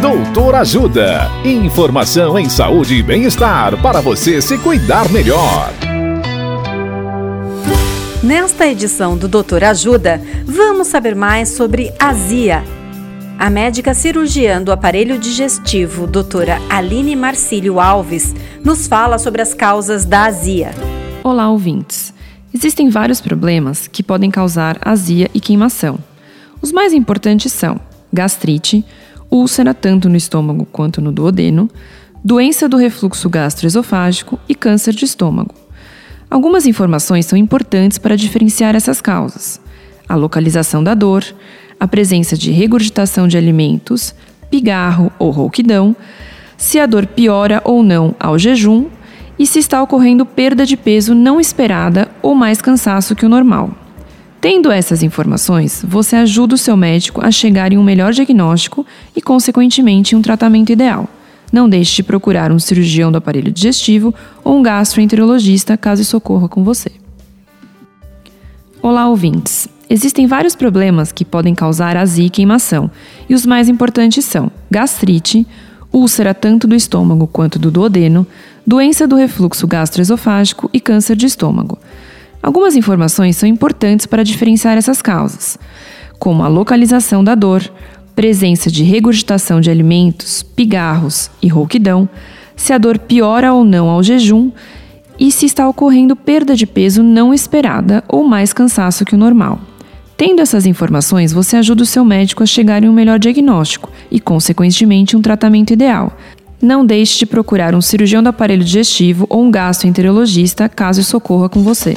Doutor Ajuda. Informação em saúde e bem-estar para você se cuidar melhor. Nesta edição do Doutor Ajuda, vamos saber mais sobre azia. A médica cirurgiã do aparelho digestivo, doutora Aline Marcílio Alves, nos fala sobre as causas da azia. Olá, ouvintes. Existem vários problemas que podem causar azia e queimação. Os mais importantes são gastrite, úlcera tanto no estômago quanto no duodeno, doença do refluxo gastroesofágico e câncer de estômago. Algumas informações são importantes para diferenciar essas causas: a localização da dor, a presença de regurgitação de alimentos, pigarro ou rouquidão, se a dor piora ou não ao jejum e se está ocorrendo perda de peso não esperada ou mais cansaço que o normal. Tendo essas informações, você ajuda o seu médico a chegar em um melhor diagnóstico e, consequentemente, um tratamento ideal. Não deixe de procurar um cirurgião do aparelho digestivo ou um gastroenterologista caso isso ocorra com você. Olá, ouvintes! Existem vários problemas que podem causar azia e queimação, e os mais importantes são gastrite, úlcera tanto do estômago quanto do duodeno, doença do refluxo gastroesofágico e câncer de estômago. Algumas informações são importantes para diferenciar essas causas, como a localização da dor, presença de regurgitação de alimentos, pigarros e rouquidão, se a dor piora ou não ao jejum e se está ocorrendo perda de peso não esperada ou mais cansaço que o normal. Tendo essas informações, você ajuda o seu médico a chegar em um melhor diagnóstico e, consequentemente, um tratamento ideal, não deixe de procurar um cirurgião do aparelho digestivo ou um gastroenterologista caso isso ocorra com você.